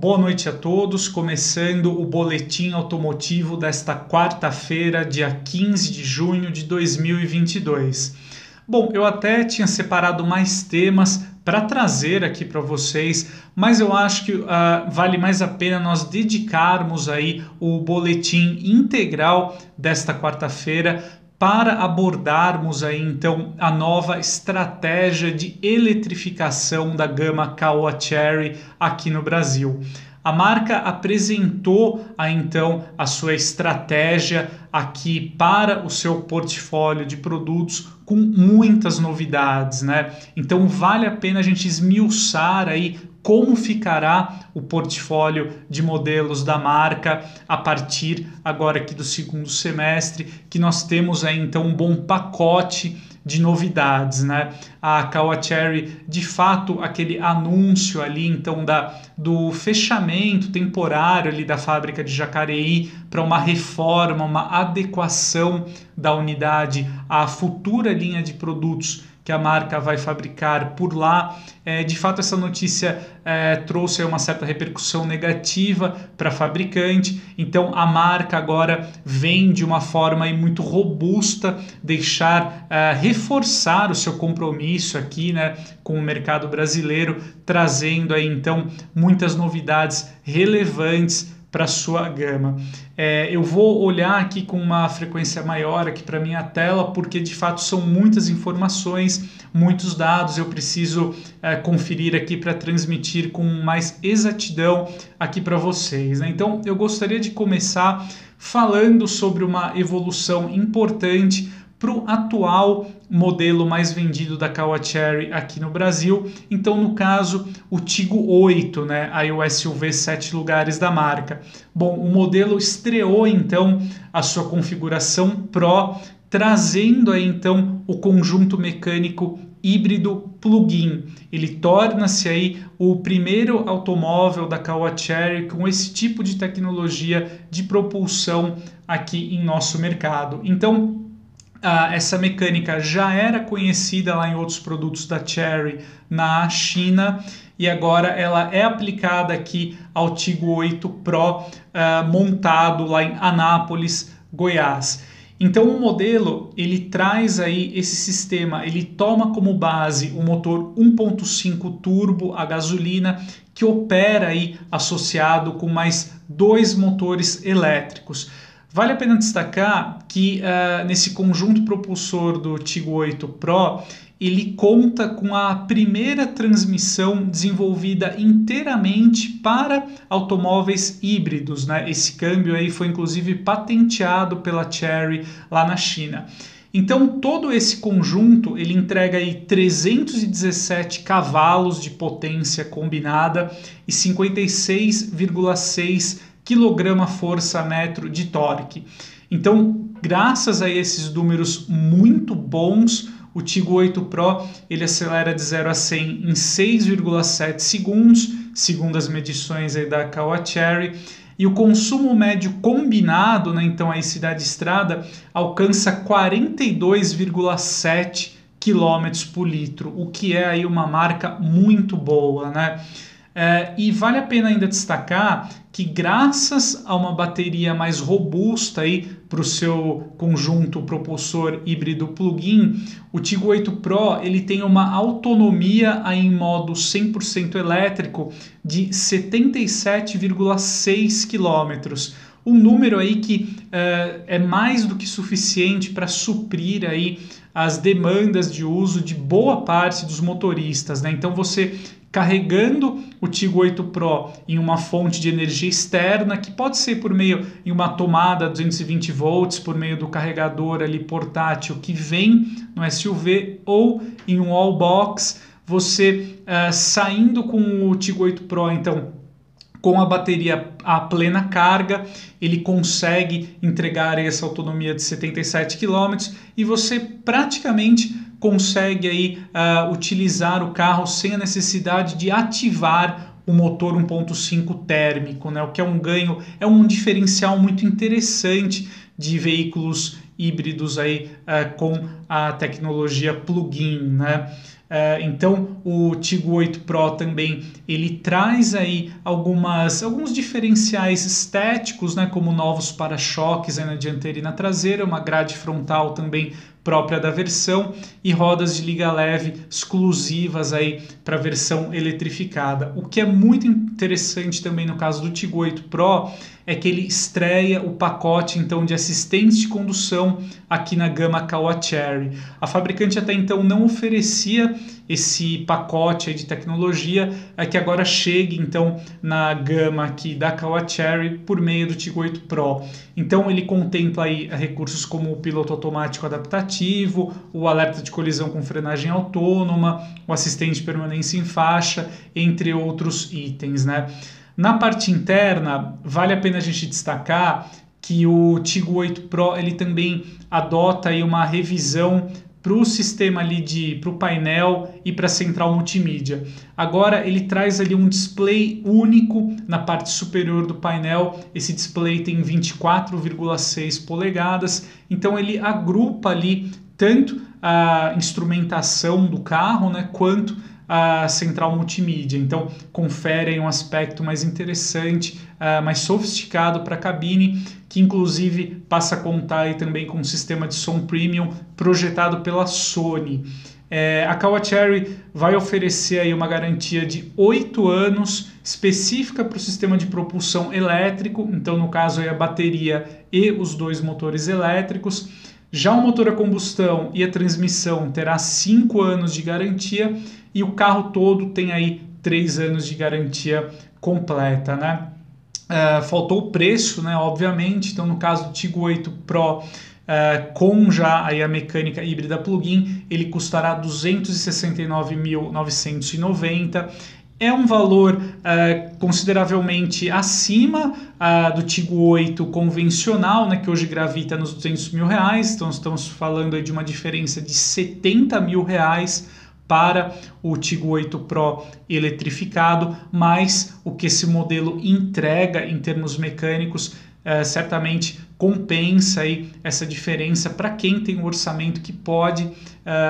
Boa noite a todos, começando o boletim automotivo desta quarta-feira, dia 15 de junho de 2022. Bom, eu até tinha separado mais temas para trazer aqui para vocês, mas eu acho que uh, vale mais a pena nós dedicarmos aí o boletim integral desta quarta-feira para abordarmos aí então a nova estratégia de eletrificação da gama Caoa Cherry aqui no Brasil. A marca apresentou a, então a sua estratégia aqui para o seu portfólio de produtos com muitas novidades, né? Então vale a pena a gente esmiuçar aí como ficará o portfólio de modelos da marca a partir agora aqui do segundo semestre, que nós temos aí então um bom pacote de novidades, né? A Kawacherry, de fato, aquele anúncio ali então da do fechamento temporário ali da fábrica de Jacareí para uma reforma, uma adequação da unidade à futura linha de produtos que a marca vai fabricar por lá. É, de fato, essa notícia é, trouxe uma certa repercussão negativa para a fabricante, então a marca agora vem de uma forma muito robusta, deixar é, reforçar o seu compromisso aqui né, com o mercado brasileiro, trazendo aí então muitas novidades relevantes para sua gama. É, eu vou olhar aqui com uma frequência maior aqui para minha tela, porque de fato são muitas informações, muitos dados, eu preciso é, conferir aqui para transmitir com mais exatidão aqui para vocês. Né? Então eu gostaria de começar falando sobre uma evolução importante para o atual modelo mais vendido da Cherry aqui no Brasil. Então, no caso, o Tigo 8, né, aí o SUV 7 lugares da marca. Bom, o modelo estreou então a sua configuração Pro, trazendo aí então o conjunto mecânico híbrido plug-in. Ele torna-se aí o primeiro automóvel da Cherry com esse tipo de tecnologia de propulsão aqui em nosso mercado. Então, Uh, essa mecânica já era conhecida lá em outros produtos da Cherry na China e agora ela é aplicada aqui ao Tigo 8 Pro uh, montado lá em Anápolis, Goiás. Então o modelo ele traz aí esse sistema, ele toma como base o motor 1.5 turbo a gasolina que opera aí associado com mais dois motores elétricos. Vale a pena destacar que uh, nesse conjunto propulsor do Tigo 8 Pro, ele conta com a primeira transmissão desenvolvida inteiramente para automóveis híbridos. Né? Esse câmbio aí foi inclusive patenteado pela Chery lá na China. Então todo esse conjunto ele entrega aí 317 cavalos de potência combinada e 56,6 quilograma-força-metro de torque. Então, graças a esses números muito bons, o Tigo 8 Pro ele acelera de 0 a 100 em 6,7 segundos, segundo as medições aí da Cherry, e o consumo médio combinado, né, então aí cidade estrada, alcança 42,7 km por litro, o que é aí uma marca muito boa, né? É, e vale a pena ainda destacar que graças a uma bateria mais robusta para o seu conjunto propulsor híbrido plug-in, o Tigo 8 Pro ele tem uma autonomia aí em modo 100% elétrico de 77,6 km. Um número aí que uh, é mais do que suficiente para suprir aí as demandas de uso de boa parte dos motoristas. Né? Então você carregando o Tigo 8 Pro em uma fonte de energia externa, que pode ser por meio em uma tomada 220 volts, por meio do carregador ali portátil que vem no SUV ou em um all box, você uh, saindo com o Tigo 8 Pro, então com a bateria a plena carga, ele consegue entregar essa autonomia de 77 km e você praticamente consegue aí uh, utilizar o carro sem a necessidade de ativar o motor 1.5 térmico, né? O que é um ganho, é um diferencial muito interessante de veículos híbridos aí uh, com a tecnologia plug-in, né? Uh, então o Tigo 8 Pro também ele traz aí algumas alguns diferenciais estéticos, né, como novos para-choques na dianteira e na traseira, uma grade frontal também própria da versão e rodas de liga leve exclusivas aí para a versão eletrificada. O que é muito interessante também no caso do Tigo 8 Pro é que ele estreia o pacote então de assistentes de condução aqui na gama Kawa Cherry. A fabricante até então não oferecia esse pacote de tecnologia é que agora chegue então na gama aqui da Kawa Cherry por meio do Tigo 8 Pro. Então ele contempla aí recursos como o piloto automático adaptativo, o alerta de colisão com frenagem autônoma, o assistente de permanência em faixa, entre outros itens, né? Na parte interna, vale a pena a gente destacar que o Tigo 8 Pro ele também adota aí uma revisão para o sistema ali de para o painel e para a central multimídia. Agora ele traz ali um display único na parte superior do painel. Esse display tem 24,6 polegadas, então ele agrupa ali tanto a instrumentação do carro, né, quanto a central multimídia. Então, confere um aspecto mais interessante, uh, mais sofisticado para a cabine, que inclusive passa a contar aí também com um sistema de som premium projetado pela Sony. É, a Kawa Cherry vai oferecer aí uma garantia de 8 anos específica para o sistema de propulsão elétrico, então no caso aí a bateria e os dois motores elétricos. Já o motor a combustão e a transmissão terá 5 anos de garantia e o carro todo tem aí 3 anos de garantia completa, né? Uh, faltou o preço, né? Obviamente, então no caso do Tigo 8 Pro uh, com já aí a mecânica híbrida plug-in, ele custará 269.990 é um valor uh, consideravelmente acima uh, do Tigo 8 convencional, né, que hoje gravita nos 200 mil reais. Então estamos falando de uma diferença de 70 mil reais para o Tigo 8 Pro eletrificado, mas o que esse modelo entrega em termos mecânicos uh, certamente compensa aí essa diferença para quem tem um orçamento que pode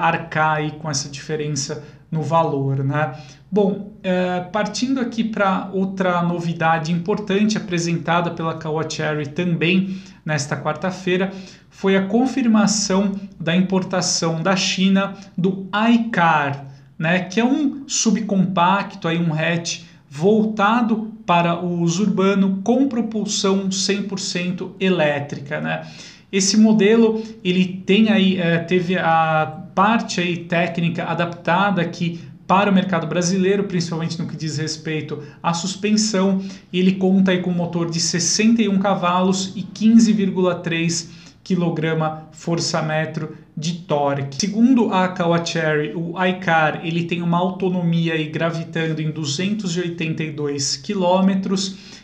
arcar aí com essa diferença no valor, né? Bom, é, partindo aqui para outra novidade importante apresentada pela Kawacherry também nesta quarta-feira, foi a confirmação da importação da China do iCar, né, que é um subcompacto, aí um hatch voltado para o uso urbano com propulsão 100% elétrica, né? Esse modelo ele tem aí é, teve a parte aí técnica adaptada aqui para o mercado brasileiro, principalmente no que diz respeito à suspensão. Ele conta aí com um motor de 61 cavalos e 15,3 kg força-metro de torque. Segundo a Kawachery, o iCar ele tem uma autonomia aí gravitando em 282 km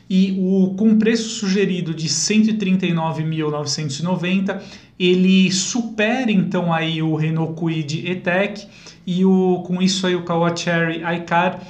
e o com preço sugerido de 139.990 ele supera então aí o Renault Kwid E-Tech e o, com isso aí o Kawachery iCar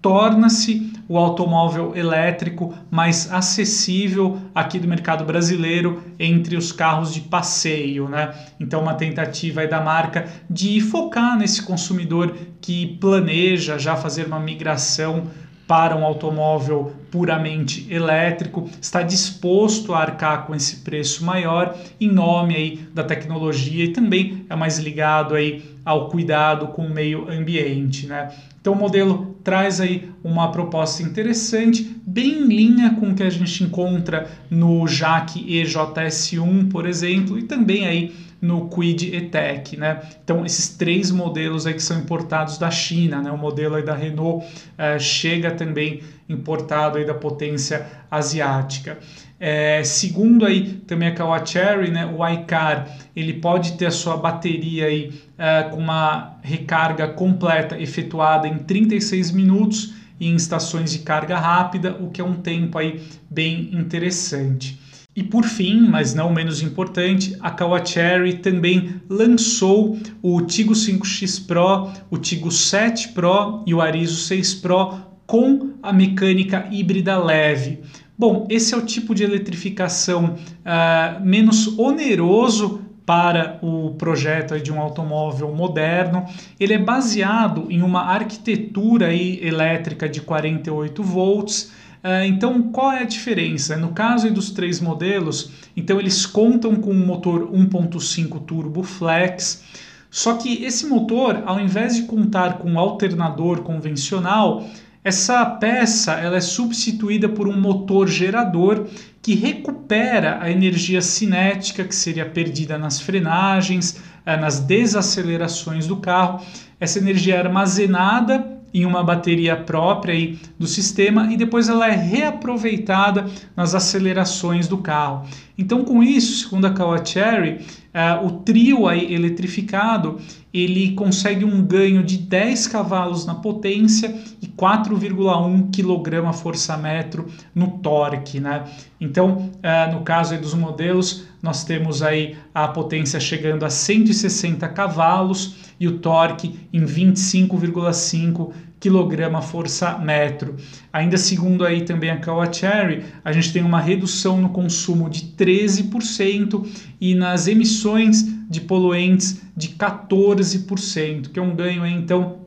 torna-se o automóvel elétrico mais acessível aqui do mercado brasileiro entre os carros de passeio, né? Então uma tentativa da marca de focar nesse consumidor que planeja já fazer uma migração para um automóvel puramente elétrico, está disposto a arcar com esse preço maior em nome aí da tecnologia e também é mais ligado aí ao cuidado com o meio ambiente, né? Então o modelo traz aí uma proposta interessante, bem em linha com o que a gente encontra no JAC EJS1, por exemplo, e também aí no Quid E-Tech, né? Então esses três modelos aí que são importados da China, né? O modelo aí da Renault uh, chega também importado aí da potência asiática. É, segundo aí também a Kawachery, né, o iCar ele pode ter a sua bateria aí uh, com uma recarga completa efetuada em 36 minutos em estações de carga rápida, o que é um tempo aí bem interessante. E por fim, mas não menos importante, a Kawachery também lançou o Tigo 5X Pro, o Tigo 7 Pro e o Arizo 6 Pro com a mecânica híbrida leve. Bom, esse é o tipo de eletrificação uh, menos oneroso para o projeto de um automóvel moderno. Ele é baseado em uma arquitetura elétrica de 48 volts. Uh, então, qual é a diferença? No caso dos três modelos, então eles contam com um motor 1.5 turbo flex. Só que esse motor, ao invés de contar com um alternador convencional, essa peça ela é substituída por um motor gerador que recupera a energia cinética que seria perdida nas frenagens, eh, nas desacelerações do carro. Essa energia é armazenada em uma bateria própria aí do sistema e depois ela é reaproveitada nas acelerações do carro. Então, com isso, segundo a Kawacheri, uh, o trio aí eletrificado ele consegue um ganho de 10 cavalos na potência e 4,1 kgfm no torque, né? Então, uh, no caso dos modelos, nós temos aí a potência chegando a 160 cavalos e o torque em 25,5 kg força metro. Ainda segundo aí também a Kawacheri, a gente tem uma redução no consumo de 13% e nas emissões de poluentes de 14%, que é um ganho aí, então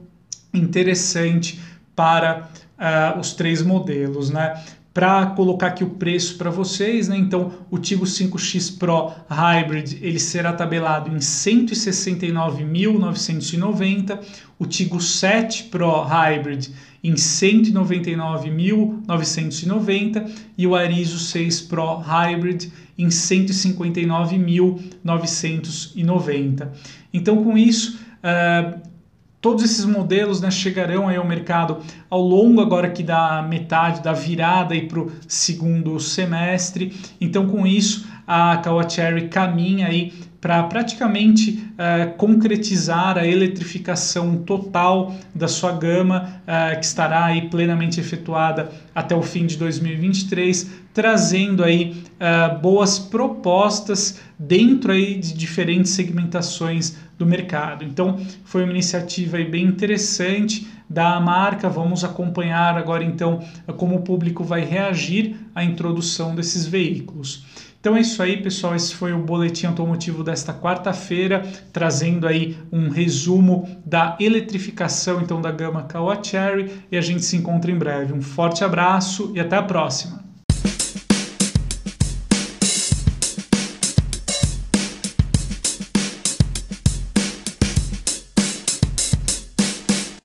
interessante para uh, os três modelos, né? Para colocar aqui o preço para vocês, né? Então, o Tigo 5X Pro Hybrid ele será tabelado em 169.990, o Tigo 7 Pro Hybrid em 199.990 e o Arizo 6 Pro Hybrid em 159.990. Então, com isso, uh, Todos esses modelos né, chegarão aí ao mercado ao longo agora aqui da metade da virada para o segundo semestre. Então, com isso, a Kawacherry caminha aí para praticamente uh, concretizar a eletrificação total da sua gama, uh, que estará aí plenamente efetuada até o fim de 2023, trazendo aí uh, boas propostas dentro aí de diferentes segmentações do mercado. Então, foi uma iniciativa bem interessante da marca. Vamos acompanhar agora então como o público vai reagir à introdução desses veículos. Então é isso aí, pessoal. Esse foi o boletim automotivo desta quarta-feira, trazendo aí um resumo da eletrificação então da gama Kawa Cherry e a gente se encontra em breve. Um forte abraço e até a próxima.